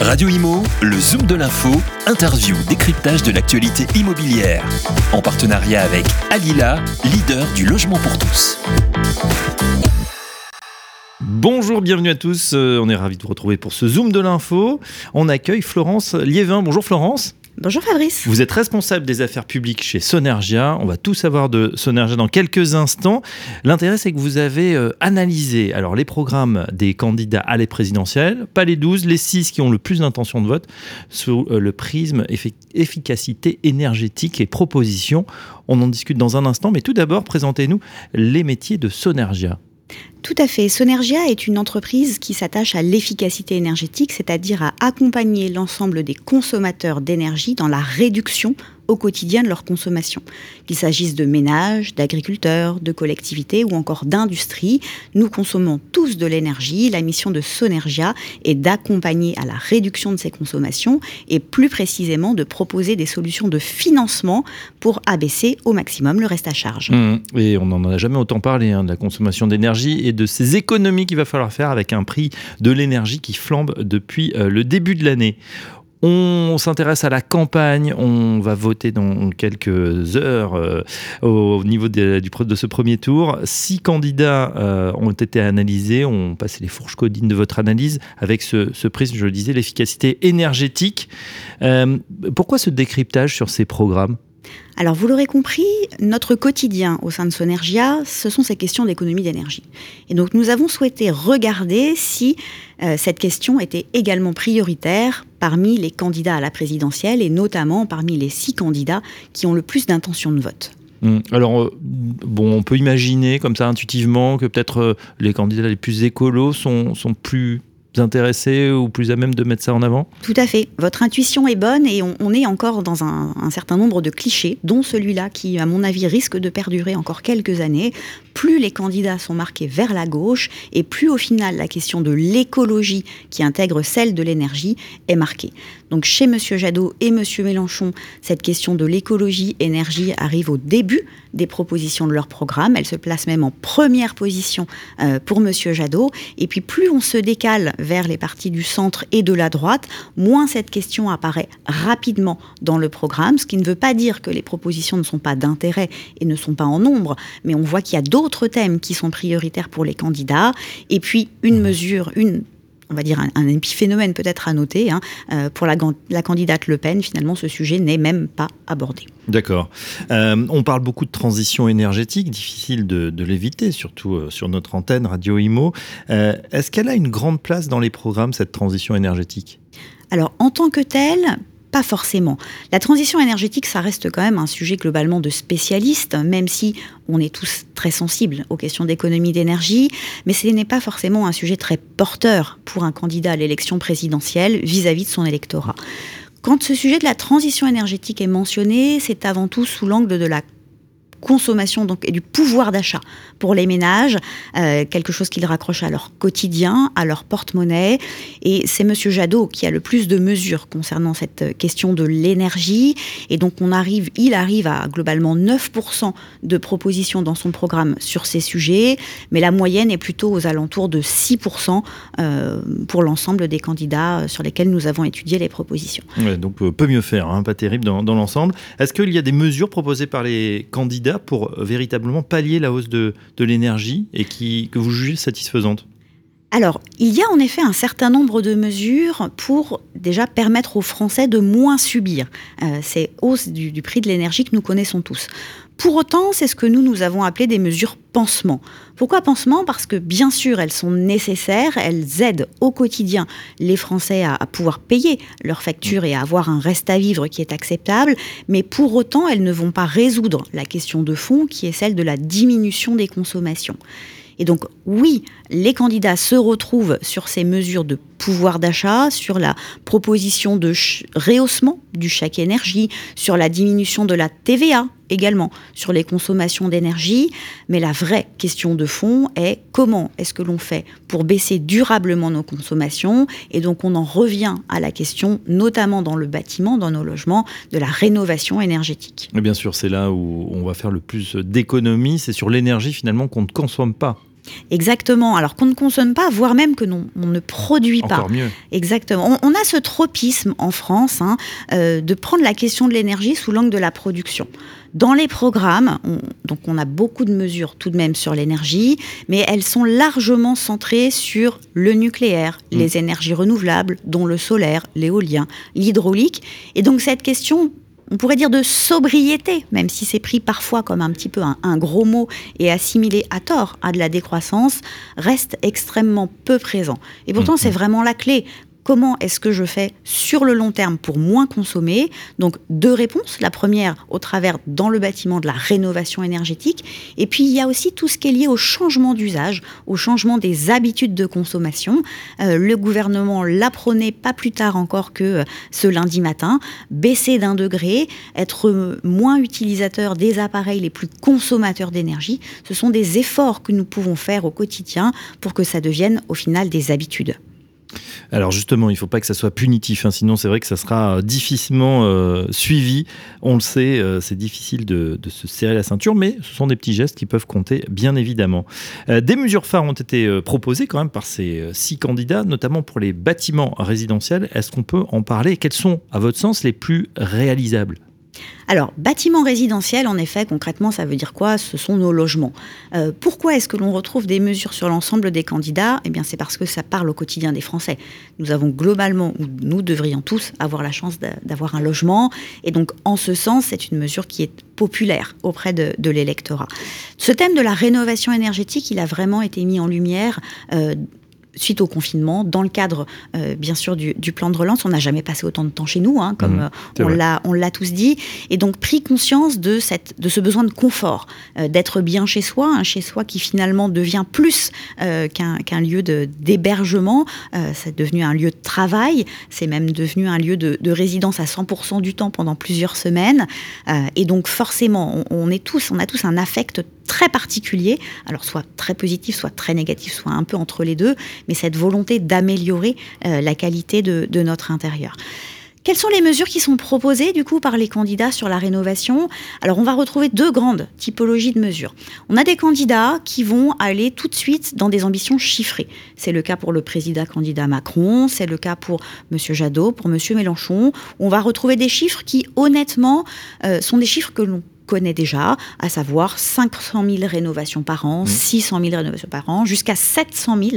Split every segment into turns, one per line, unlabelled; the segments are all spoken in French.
Radio Imo, le Zoom de l'info, interview, décryptage de l'actualité immobilière. En partenariat avec Alila, leader du logement pour tous.
Bonjour, bienvenue à tous. Euh, on est ravis de vous retrouver pour ce Zoom de l'info. On accueille Florence Liévin. Bonjour Florence.
Bonjour Fabrice.
Vous êtes responsable des affaires publiques chez Sonergia. On va tout savoir de Sonergia dans quelques instants. L'intérêt, c'est que vous avez euh, analysé alors les programmes des candidats à les présidentielles, pas les 12, les 6 qui ont le plus d'intention de vote, sous euh, le prisme efficacité énergétique et propositions. On en discute dans un instant, mais tout d'abord, présentez-nous les métiers de Sonergia.
Tout à fait. Sonergia est une entreprise qui s'attache à l'efficacité énergétique, c'est-à-dire à accompagner l'ensemble des consommateurs d'énergie dans la réduction au quotidien de leur consommation. Qu'il s'agisse de ménages, d'agriculteurs, de collectivités ou encore d'industrie, nous consommons tous de l'énergie. La mission de Sonergia est d'accompagner à la réduction de ces consommations et plus précisément de proposer des solutions de financement pour abaisser au maximum le reste à charge.
Mmh. Et on n'en a jamais autant parlé hein, de la consommation d'énergie et de ces économies qu'il va falloir faire avec un prix de l'énergie qui flambe depuis euh, le début de l'année. On s'intéresse à la campagne. On va voter dans quelques heures euh, au niveau de, ce premier tour. Six candidats euh, ont été analysés. On passe les fourches codines de votre analyse avec ce, prisme, je le disais, l'efficacité énergétique. Euh, pourquoi ce décryptage sur ces programmes?
Alors vous l'aurez compris, notre quotidien au sein de Sonergia, ce sont ces questions d'économie d'énergie. Et donc nous avons souhaité regarder si euh, cette question était également prioritaire parmi les candidats à la présidentielle et notamment parmi les six candidats qui ont le plus d'intention de vote.
Hum, alors, euh, bon, on peut imaginer comme ça intuitivement que peut-être euh, les candidats les plus écolos sont, sont plus intéressés ou plus à même de mettre ça en avant
Tout à fait. Votre intuition est bonne et on, est encore dans un, un, certain nombre de clichés, dont celui-là qui, à mon avis, risque de perdurer encore quelques années. Plus les candidats sont marqués vers la gauche et plus au final la question de l'écologie qui intègre celle de l'énergie est marquée. Donc chez M. Jadot et M. Mélenchon, cette question de l'écologie-énergie arrive au début des propositions de leur programme. Elle se place même en première position euh, pour M. Jadot. Et puis plus on se décale vers les partis du centre et de la droite, moins cette question apparaît rapidement dans le programme, ce qui ne veut pas dire que les propositions ne sont pas d'intérêt et ne sont pas en nombre, mais on voit qu'il y a d'autres thèmes qui sont prioritaires pour les candidats. Et puis une mesure, une on va dire, un, épiphénomène peut-être à noter. Hein. Euh, pour la, la, candidate Le Pen, finalement, ce sujet n'est même pas abordé.
D'accord. Euh, on parle beaucoup de transition énergétique, difficile de, l'éviter, surtout euh, sur notre antenne Radio Imo. Est-ce qu'elle a une grande place dans les programmes, cette transition énergétique?
Alors, en tant que telle, pas forcément. La transition énergétique, ça reste quand même un sujet globalement de spécialistes, même si on est tous très sensibles aux questions d'économie d'énergie, mais ce n'est pas forcément un sujet très porteur pour un candidat à l'élection présidentielle vis-à-vis -vis de son électorat. Quand ce sujet de la transition énergétique est mentionné, c'est avant tout sous l'angle de la consommation donc, et du pouvoir d'achat pour les ménages, euh, quelque chose qu'ils raccrochent à leur quotidien, à leur porte-monnaie. Et c'est Monsieur Jadot qui a le plus de mesures concernant cette question de l'énergie. Et donc on arrive, il arrive à globalement 9% de propositions dans son programme sur ces sujets, mais la moyenne est plutôt aux alentours de 6% euh, pour l'ensemble des candidats sur lesquels nous avons étudié les propositions.
donc euh, peut mieux faire, hein, pas terrible dans l'ensemble. Est-ce qu'il y a des mesures proposées par les candidats pour euh, véritablement pallier la hausse de, l'énergie et qui, que vous jugez satisfaisante?
Alors, il y a en effet un certain nombre de mesures pour déjà permettre aux Français de moins subir euh, ces hausses du, prix de l'énergie que nous connaissons tous. Pour autant, c'est ce que nous, nous avons appelé des mesures pansement. Pourquoi pansement? Parce que bien sûr, elles sont nécessaires, elles aident au quotidien les Français à, pouvoir payer leurs factures et à avoir un reste à vivre qui est acceptable, mais pour autant, elles ne vont pas résoudre la question de fond qui est celle de la diminution des consommations. Et donc oui, les candidats se retrouvent sur ces mesures de pouvoir d'achat, sur la proposition de rehaussement du chèque énergie, sur la diminution de la TVA également, sur les consommations d'énergie. Mais la vraie question de fond est comment est-ce que l'on fait pour baisser durablement nos consommations Et donc on en revient à la question, notamment dans le bâtiment, dans nos logements, de la rénovation énergétique.
Bien sûr, c'est là où on va faire le plus d'économies, c'est sur l'énergie finalement qu'on ne consomme pas.
Exactement. Alors qu'on ne consomme pas, voire même que non, on ne produit pas.
Encore mieux.
Exactement. On, a ce tropisme en France hein, euh, de prendre la question de l'énergie sous l'angle de la production. Dans les programmes, on, donc on a beaucoup de mesures tout de même sur l'énergie, mais elles sont largement centrées sur le nucléaire, mm. les énergies renouvelables, dont le solaire, l'éolien, l'hydraulique. Et donc cette question on pourrait dire de sobriété, même si c'est pris parfois comme un petit peu un, gros mot et assimilé à tort à de la décroissance, reste extrêmement peu présent. Et pourtant, mm-hmm. c'est vraiment la clé comment est-ce que je fais sur le long terme pour moins consommer Donc deux réponses. La première au travers dans le bâtiment de la rénovation énergétique. Et puis il y a aussi tout ce qui est lié au changement d'usage, au changement des habitudes de consommation. Euh, le gouvernement l'apprenait pas plus tard encore que euh, ce lundi matin. Baisser d'un degré, être moins utilisateur des appareils les plus consommateurs d'énergie, ce sont des efforts que nous pouvons faire au quotidien pour que ça devienne au final des habitudes.
Alors justement, il ne faut pas que ça soit punitif, hein, sinon c'est vrai que ça sera euh, difficilement euh, suivi. On le sait, euh, c'est difficile de, se serrer la ceinture, mais ce sont des petits gestes qui peuvent compter, bien évidemment. des mesures phares ont été proposées quand même par ces six candidats, notamment pour les bâtiments résidentiels. Est-ce qu'on peut en parler? Quels sont, à votre sens, les plus réalisables?
Alors, bâtiment résidentiel, en effet, concrètement, ça veut dire quoi? Ce sont nos logements. Euh, pourquoi est-ce que l'on retrouve des mesures sur l'ensemble des candidats? Eh bien, c'est parce que ça parle au quotidien des Français. Nous avons globalement, ou nous devrions tous, avoir la chance d'avoir un logement. Et donc, en ce sens, c'est une mesure qui est populaire auprès de, l'électorat. Ce thème de la rénovation énergétique, il a vraiment été mis en lumière euh, suite au confinement, dans le cadre euh, bien sûr du, plan de relance, on n'a jamais passé autant de temps chez nous, hein, comme mmh, euh, on l'a tous dit, et donc pris conscience de cette de ce besoin de confort, euh, d'être bien chez soi, un chez soi qui finalement devient plus qu'un lieu d'hébergement, c'est devenu un lieu de travail, c'est même devenu un lieu de, résidence à 100% du temps pendant plusieurs semaines, et donc forcément on, on, est tous, on a tous un affect très particulier, alors soit très positif, soit très négatif, soit un peu entre les deux, mais cette volonté d'améliorer euh, la qualité de, notre intérieur. Quelles sont les mesures qui sont proposées du coup par les candidats sur la rénovation? Alors on va retrouver deux grandes typologies de mesures. On a des candidats qui vont aller tout de suite dans des ambitions chiffrées. C'est le cas pour le président candidat Macron, c'est le cas pour Monsieur Jadot, pour Monsieur Mélenchon. On va retrouver des chiffres qui honnêtement euh, sont des chiffres que l'on connaît déjà, à savoir 500 000 rénovations par an, 600 mmh. 000 rénovations par an, jusqu'à 700 000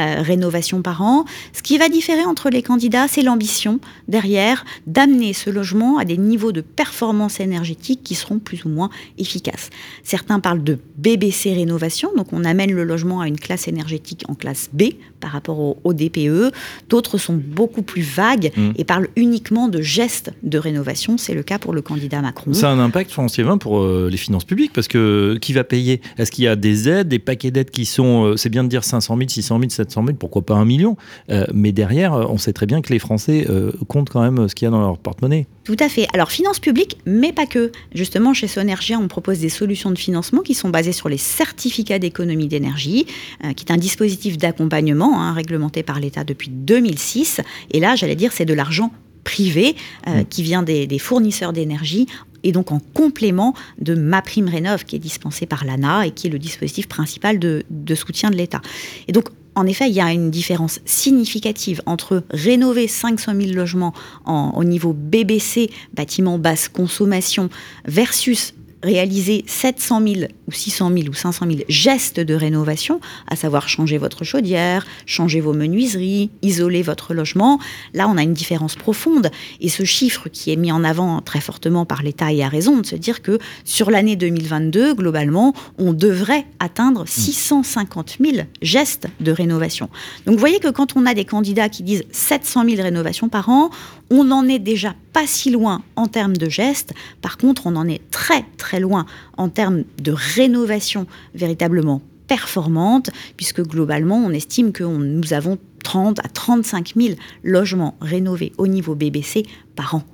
euh, rénovations par an. Ce qui va différer entre les candidats, c'est l'ambition derrière d'amener ce logement à des niveaux de performance énergétique qui seront plus ou moins efficaces. Certains parlent de BBC rénovation, donc on amène le logement à une classe énergétique en classe B par rapport au, DPE. D'autres sont beaucoup plus vagues mmh. et parlent uniquement de gestes de rénovation. C'est le cas pour le candidat Macron.
Ça a un impact forcément pour euh, les finances publiques parce que qui va payer? Est-ce qu'il y a des aides, des paquets d'aides qui sont, euh, c'est bien de dire 500 000, 600 000, 700 000, pourquoi pas un million? Euh, Mais derrière, on sait très bien que les Français comptent quand même ce qu'il y a dans leur porte-monnaie.
Tout à fait. Alors finances publiques, mais pas que. Justement, chez Sonergia, on propose des solutions de financement qui sont basées sur les certificats d'économie d'énergie, qui est un dispositif d'accompagnement hein, réglementé par l'État depuis 2006. Et là, j'allais dire, c'est de l'argent privé mmh. qui vient des, des fournisseurs d'énergie et donc en complément de Ma Prime Rénov, qui est dispensée par l'ANA et qui est le dispositif principal de, soutien de l'État. Et donc, en effet, il y a une différence significative entre rénover 500 000 logements au niveau BBC, bâtiment basse consommation, versus réaliser 700 000 ou 600 000 ou 500 000 gestes de rénovation, à savoir changer votre chaudière, changer vos menuiseries, isoler votre logement, là on a une différence profonde. Et ce chiffre qui est mis en avant très fortement par l'État et a raison de se dire que sur l'année 2022, globalement, on devrait atteindre 650 000 gestes de rénovation. Donc vous voyez que quand on a des candidats qui disent 700 000 rénovations par an, on n'en est déjà pas si loin en termes de gestes. Par contre, on en est très très loin en termes de rénovation véritablement performante, puisque globalement, on estime que nous avons 30 à 35 000 logements rénovés au niveau BBC par an.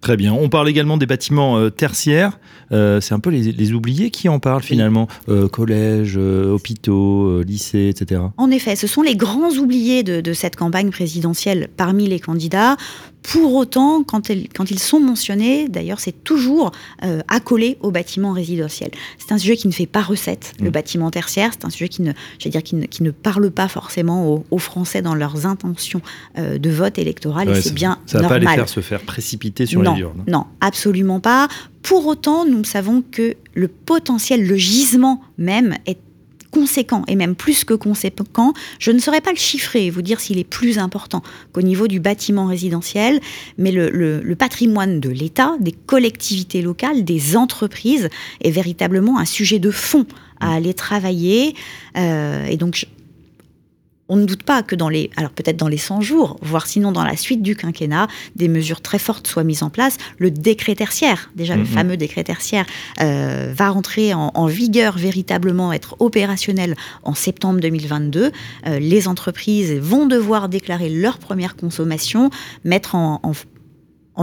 Très bien. On parle également des bâtiments euh, tertiaires. Euh, c'est un peu les, oubliés qui en parlent finalement. Euh, collèges, hôpitaux, lycées, etc.
En effet, ce sont les grands oubliés de, de, cette campagne présidentielle parmi les candidats. Pour autant, quand, ils sont mentionnés, d'ailleurs, c'est toujours euh, accolé au bâtiment résidentiel. C'est un sujet qui ne fait pas recette, le mmh. bâtiment tertiaire. C'est un sujet qui ne, dire, qui ne, parle pas forcément aux, Français dans leurs intentions euh, de vote électoral. et c'est bien
ça
normal.
Ça va pas les faire se faire précipiter sur
les
urnes.
Non, absolument pas. Pour autant, nous savons que le potentiel, le gisement même est conséquent, et même plus que conséquent, je ne saurais pas le chiffrer et vous dire s'il est plus important qu'au niveau du bâtiment résidentiel, mais le, patrimoine de l'État, des collectivités locales, des entreprises est véritablement un sujet de fond à aller travailler. Euh, et donc, on ne doute pas que dans les, alors peut-être dans les 100 jours, voire sinon dans la suite du quinquennat, des mesures très fortes soient mises en place. Le décret tertiaire, déjà le mhm. fameux décret tertiaire, euh, va rentrer en, vigueur véritablement, être opérationnel en septembre 2022. Euh, les entreprises vont devoir déclarer leur première consommation, mettre en,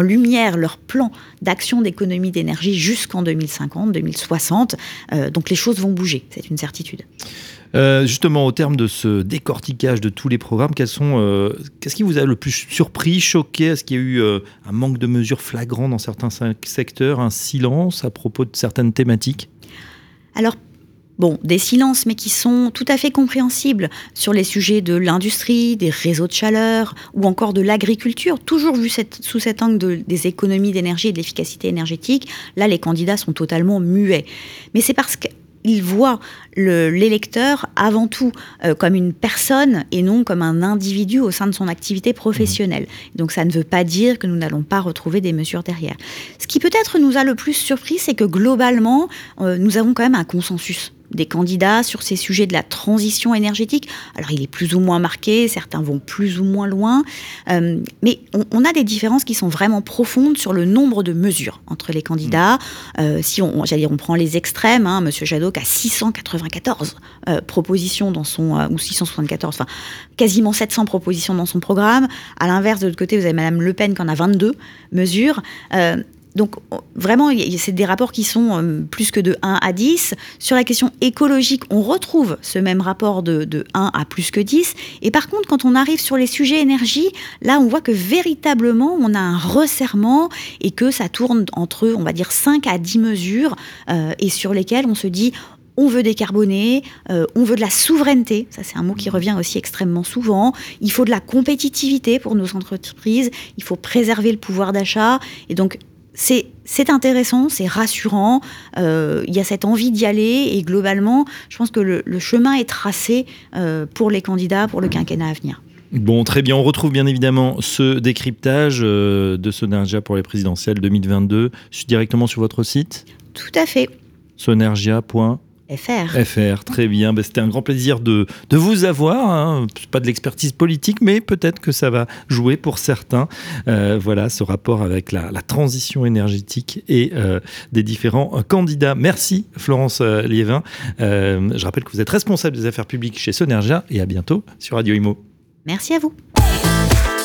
lumière leur plan d'action d'économie d'énergie jusqu'en 2050, 2060. Euh, donc les choses vont bouger, c'est une certitude.
Euh, justement, au terme de ce décortiquage de tous les programmes, euh, qu'est-ce qui vous a le plus surpris, choqué? Est-ce qu'il y a eu euh, un manque de mesures flagrant dans certains secteurs, un silence à propos de certaines thématiques?
Alors, bon, des silences, mais qui sont tout à fait compréhensibles sur les sujets de l'industrie, des réseaux de chaleur ou encore de l'agriculture, toujours vu sous cet angle des économies d'énergie et de l'efficacité énergétique. Là, les candidats sont totalement muets. Mais c'est parce que il voit l'électeur avant tout euh, comme une personne et non comme un individu au sein de son activité professionnelle. Mmh. Donc ça ne veut pas dire que nous n'allons pas retrouver des mesures derrière. Ce qui peut-être nous a le plus surpris, c'est que globalement, euh, nous avons quand même un consensus des candidats sur ces sujets de la transition énergétique. Alors il est plus ou moins marqué, certains vont plus ou moins loin, euh, mais on, a des différences qui sont vraiment profondes sur le nombre de mesures entre les candidats. Mmh. Euh, si on, j'allais dire, on prend les extrêmes, hein, Monsieur Jadot a 694 euh, propositions dans son, ou 674, enfin quasiment 700 propositions dans son programme. À l'inverse, de l'autre côté, vous avez Madame Le Pen qui en a 22 mesures. Donc vraiment, c'est des rapports qui sont euh, plus que de 1 à 10. Sur la question écologique, on retrouve ce même rapport de, 1 à plus que 10. Et par contre, quand on arrive sur les sujets énergie, là, on voit que véritablement, on a un resserrement et que ça tourne entre, on va dire, 5 à 10 mesures euh, et sur lesquelles on se dit, on veut décarboner, euh, on veut de la souveraineté, ça c'est un mot qui revient aussi extrêmement souvent, il faut de la compétitivité pour nos entreprises, il faut préserver le pouvoir d'achat, et donc c'est intéressant, c'est rassurant, euh, il y a cette envie d'y aller et globalement, je pense que le, chemin est tracé euh, pour les candidats pour le quinquennat à venir.
Bon, très bien. On retrouve bien évidemment ce décryptage euh, de Sonergia pour les présidentielles 2022 directement sur votre site?
Tout à fait.
Sonergia.
FR.
FR, très bien. Ben, c'était un grand plaisir de, vous avoir. Hein. Pas de l'expertise politique, mais peut-être que ça va jouer pour certains. Euh, voilà, ce rapport avec la, transition énergétique et euh, des différents euh, candidats. Merci, Florence Liévin. je rappelle que vous êtes responsable des affaires publiques chez Sonergia et à bientôt sur Radio Imo.
Merci à vous.